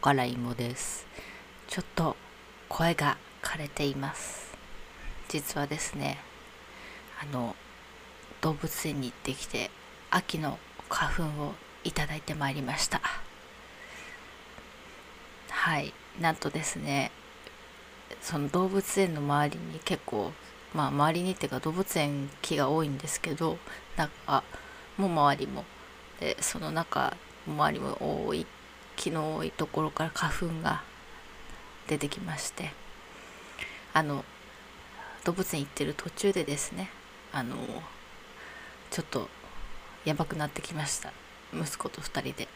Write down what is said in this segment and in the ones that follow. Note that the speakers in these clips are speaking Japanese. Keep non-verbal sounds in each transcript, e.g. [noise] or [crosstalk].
からいもです。ちょっと声が枯れています。実はですね、あの、動物園に行ってきて、秋の花粉をいただいてまいりました。はい、なんとですね、その動物園の周りに結構、まあ周りにっていうか動物園木が多いんですけど、中も周りも、で、その中、周りも多い木の多いところから花粉が出てきましてあの動物園行ってる途中でですねあのちょっとやばくなってきました。息子と2人で。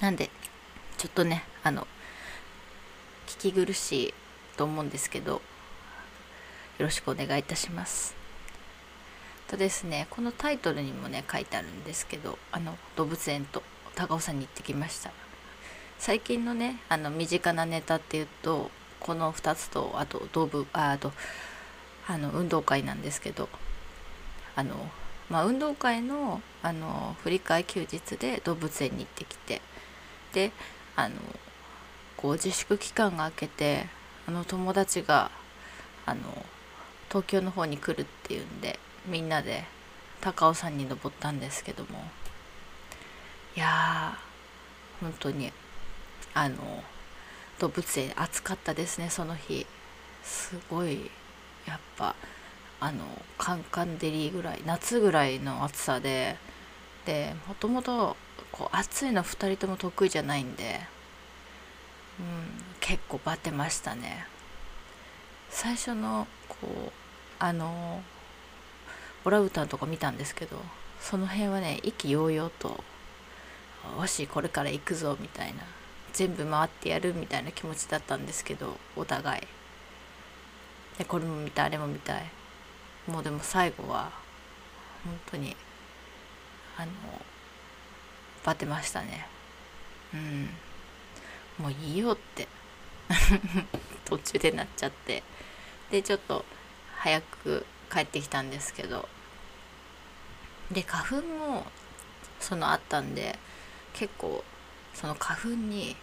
なんでちょっとねあの聞き苦しいと思うんですけどよろしくお願いいたします。とですねこのタイトルにもね書いてあるんですけどあの動物園と高尾山に行ってきました。最近のねあの身近なネタっていうとこの2つとあと動物ああとあの運動会なんですけどあのまあ運動会のあの振り替え休日で動物園に行ってきてであのこう自粛期間が明けてあの友達があの東京の方に来るっていうんでみんなで高尾山に登ったんですけども。いやー本当にあの動物園暑かったですねその日。すごいやっぱあのカンカンデリぐらい夏ぐらいの暑さで。でもともとこう暑いの2人とも得意じゃないんで、うん、結構バテましたね。最初のこうあのオラウータンとか見たんですけどその辺はね意気揚々と「よしこれから行くぞ」みたいな。全部回ってやるみたいな気持ちだったんですけどお互い。でこれも見たいあれも見たい。もうでも最後は本当にあのバテましたね。うん。もういいよって。[laughs] 途中でなっちゃって。でちょっと早く帰ってきたんですけど。で花粉もそのあったんで結構その花粉に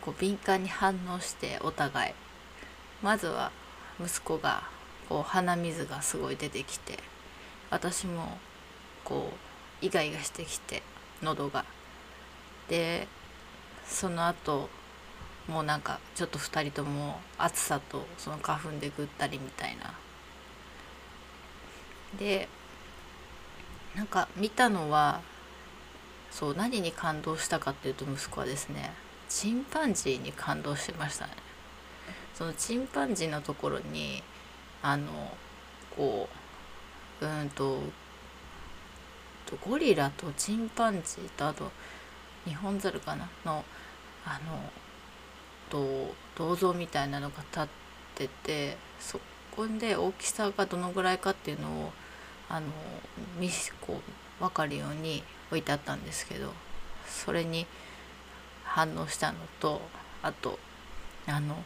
こう敏感に反応してお互い。まずは息子がこう鼻水がすごい出てきて私もこうイガイガしてきて喉が。でその後もうなんかちょっと2人とも暑さとその花粉でぐったりみたいな。でなんか見たのはそう何に感動したかっていうと息子はですねチンパンジーに感動しましたね。そのチンパンジーのところにあのこううんとゴリラとチンパンジーとあとニホンザルかな？のあのと銅像みたいなのが立っててそこで大きさがどのぐらいかっていうのをあの見こう分かるように置いてあったんですけどそれに反応したのとあとあの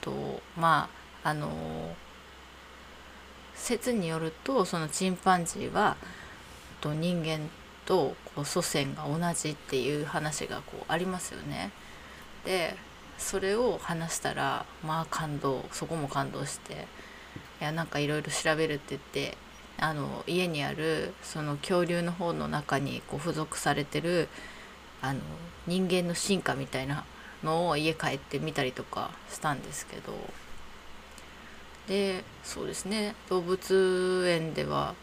とまああの説によるとそのチンパンジーはと人間とこう祖先が同じっていう話がこうありますよね。でそれを話したらまあ感動そこも感動していやなんかいろいろ調べるって言ってあの家にあるその恐竜の方の中にこう付属されてるあの人間の進化みたいなのを家帰って見たりとかしたんですけど。でそうですね。動物園では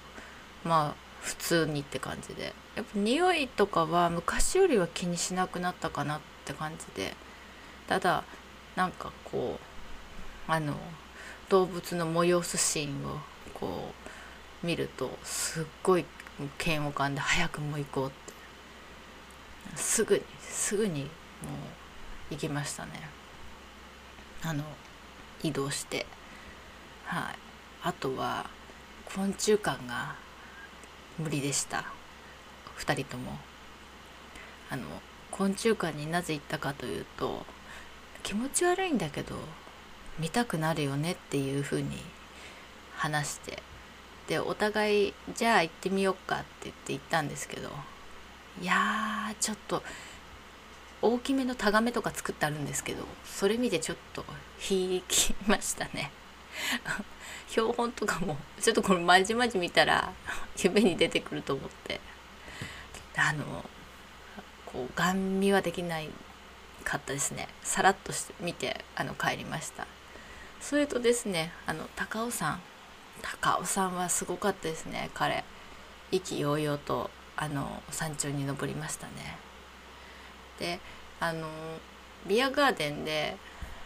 まあ普通にって感じで。やっぱ匂いとかは昔よりは気にしなくなったかなって感じで。ただなんかこうあの動物の催すシーンをこう見るとすっごい嫌悪感で早くもう行こうってすぐにすぐにもう行きましたね。あの移動して。はい。あとは昆虫館が無理でした。2人とも。あの昆虫館になぜ行ったかというと気持ち悪いんだけど見たくなるよねっていうふうに話して。でお互いじゃあ行ってみようかって言って行ったんですけどいやーちょっと大きめのタガメとか作ってあるんですけどそれ見てちょっと引きましたね。[laughs] 標本とかもちょっとこれまじまじ見たら夢に出てくると思って。あのこうガン見はできないかったですね。さらっとして見てあの帰りました。それとですねあの高尾山。高尾さんはすごかったですね彼。意気揚々と。あの山頂に登りましたね。であのビアガーデンで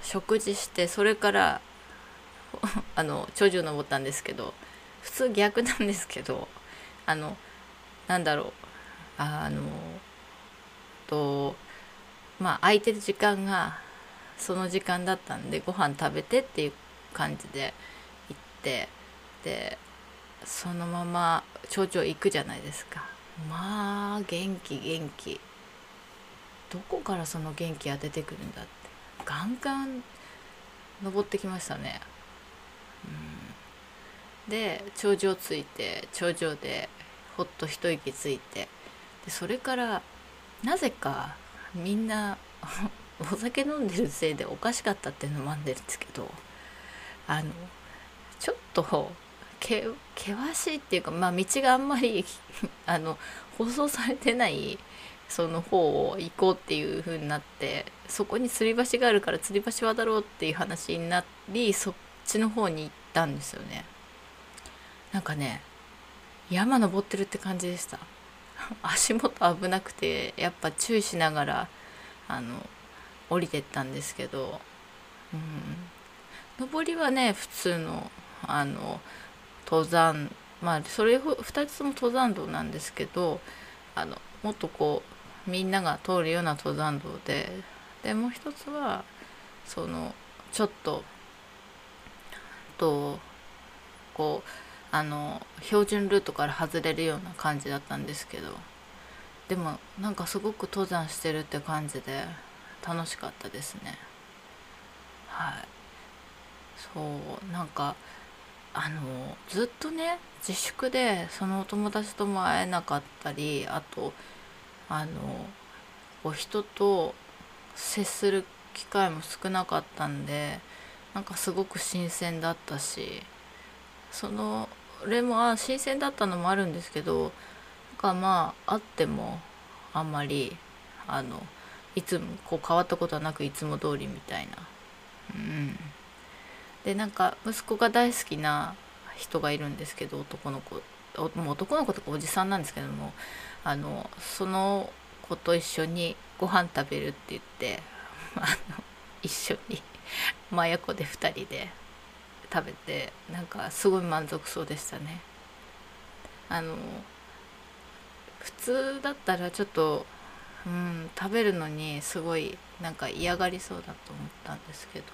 食事してそれから [laughs] あの頂上登ったんですけど普通逆なんですけどあのなんだろうあのとまあ空いてる時間がその時間だったんでご飯食べてっていう感じで行ってでそのまま頂上行くじゃないですか。まあ元気元気。どこからその元気が出てくるんだって。ガンガン登ってきましたね、うん、で頂上着いて頂上でほっと一息ついて。でそれからなぜかみんな [laughs] お酒飲んでるせいでおかしかったっていうのもあるんですけどあのちょっとけ険しいっていうか、まあ、道があんまり [laughs] あの舗装されてないその方を行こうっていう風になってそこに吊り橋があるから吊り橋渡ろうっていう話になりそっちの方に行ったんですよね。なんかね山登ってるって感じでした。[laughs] 足元危なくてやっぱ注意しながらあの降りてったんですけど、うん、上りはね普通のあの登山まあそれ2つとも登山道なんですけどあのもっとこうみんなが通るような登山道ででもう一つはそのちょっととこうあの標準ルートから外れるような感じだったんですけどでもなんかすごく登山してるって感じで楽しかったですね。はい。そうなんかあのずっとね自粛でそのお友達とも会えなかったりあとあのこう人と接する機会も少なかったんでなんかすごく新鮮だったしそのれもあ新鮮だったのもあるんですけどなんかまああってもあんまりあのいつもこう変わったことはなくいつも通りみたいな。うん。でなんか息子が大好きな人がいるんですけど男の子もう男の子とかおじさんなんですけどもあのその子と一緒にご飯食べるって言って [laughs] あの一緒に真横で2人で食べてなんかすごい満足そうでしたね。あの普通だったらちょっと、うん、食べるのにすごいなんか嫌がりそうだと思ったんですけど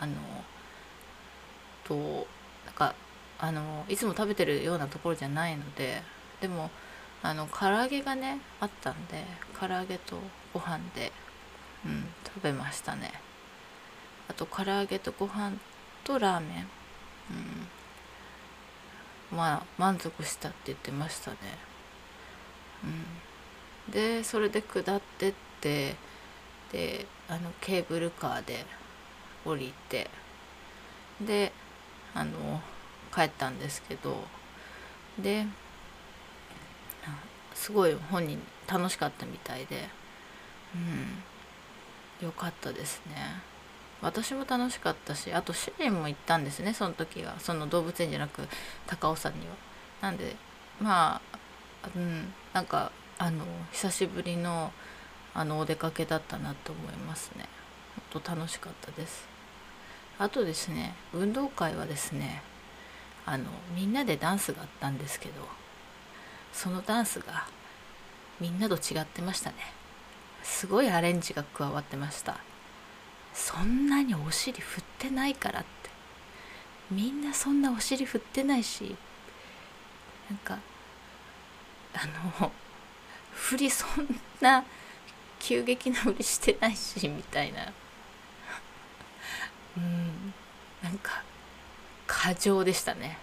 あのとなんかあのいつも食べてるようなところじゃないのででもあの唐揚げがねあったんで唐揚げとご飯で、うん、食べましたね。あと唐揚げとご飯とラーメン、うん、まあ満足したって言ってましたね、うん、でそれで下ってってであのケーブルカーで降りてであの帰ったんですけどですごい本人楽しかったみたいでうんよかったですね。私も楽しかったしあと主人も行ったんですねその時は。その動物園じゃなく高尾山には。なんでまあうんなんかあの久しぶりのあのお出かけだったなと思いますね。ほんと楽しかったです。あとですね運動会はですねあのみんなでダンスがあったんですけどそのダンスがみんなと違ってましたね。すごいアレンジが加わってました。そんなにお尻振ってないからって。みんなそんなお尻振ってないしなんかあの振りそんな急激な振りしてないしみたいな。[laughs] うん。なんか過剰でしたね。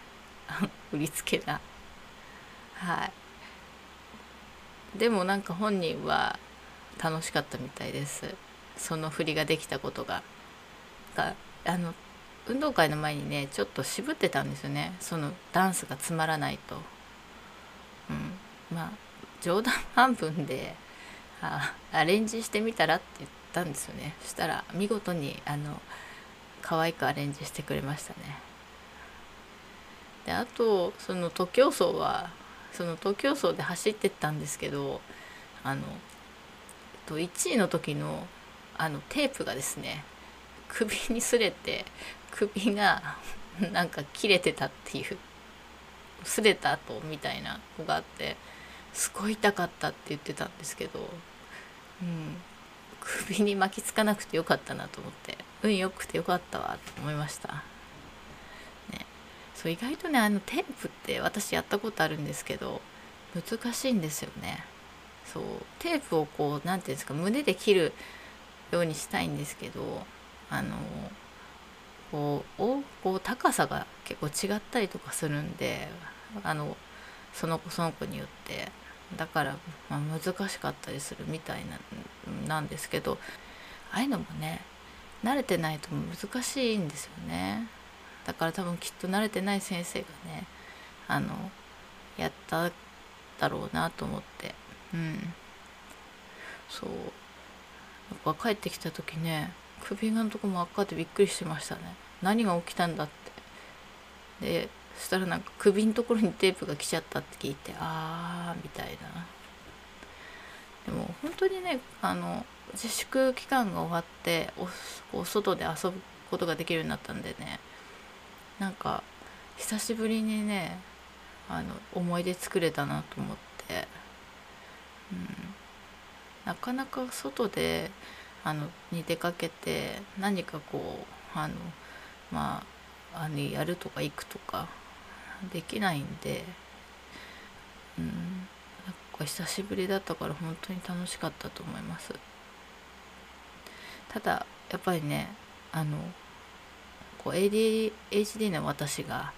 [laughs] 振り付けが。はい。でもなんか本人は楽しかったみたいです。その振りができたことが。があの運動会の前にねちょっと渋ってたんですよね。そのダンスがつまらないと、うん、まあ冗談半分であアレンジしてみたらって言ったんですよね。そしたら見事にあの可愛くアレンジしてくれましたね。であとその徒競走はその徒競走で走ってったんですけどあの1位の時のあのテープがですね首に擦れて首がなんか切れてたっていう擦れた後みたいなのがあってすごい痛かったって言ってたんですけど、うん、首に巻きつかなくてよかったなと思って運良くてよかったわと思いました。ね、そう意外とねあのテープって私やったことあるんですけど難しいんですよね。そうテープをこう何て言うんですか胸で切るようにしたいんですけどあのこうおこう高さが結構違ったりとかするんであのその子その子によってだから、まあ、難しかったりするみたいななんですけどああいうのもね慣れてないと難しいんですよね。だから多分きっと慣れてない先生がねあのやっただろうなと思って。うん。そう。やっぱ帰ってきた時ね首のとこ真っ赤でびっくりしてましたね。何が起きたんだって。でそしたらなんか首のところにテープが来ちゃったって聞いてあーみたいな。でも本当にねあの自粛期間が終わっておお外で遊ぶことができるようになったんでねなんか久しぶりにねあの思い出作れたなと思って、うん、なかなか外であのに出かけて何かこうあのまああのやるとか行くとかできないんでうんなんか久しぶりだったから本当に楽しかったと思います。ただやっぱりねあのこう ADHD の私が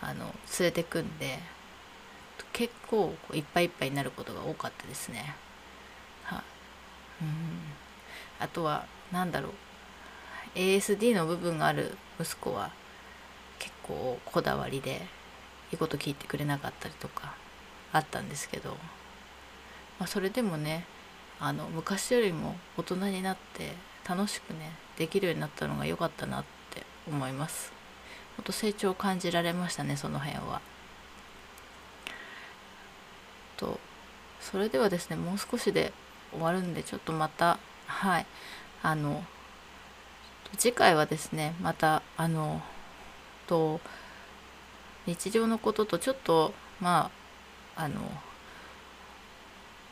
あの連れてくんで結構こういっぱいいっぱいになることが多かったですね。はうん。あとは何だろう。ASD の部分がある息子は結構こだわりでいいこと聞いてくれなかったりとかあったんですけど、まあ、それでもねあの昔よりも大人になって楽しくねできるようになったのが良かったなって思います。ほんと成長を感じられましたねその辺は。とそれではですねもう少しで終わるんでちょっとまたはいあの次回はですねまたあのと日常のこととちょっとまああの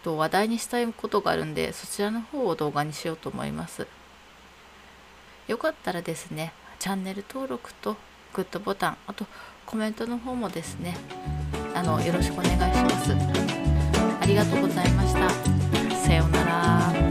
と話題にしたいことがあるんでそちらの方を動画にしようと思います。よかったらですねチャンネル登録とグッドボタンあとコメントの方もですねあのよろしくお願いします。ありがとうございました。さようなら。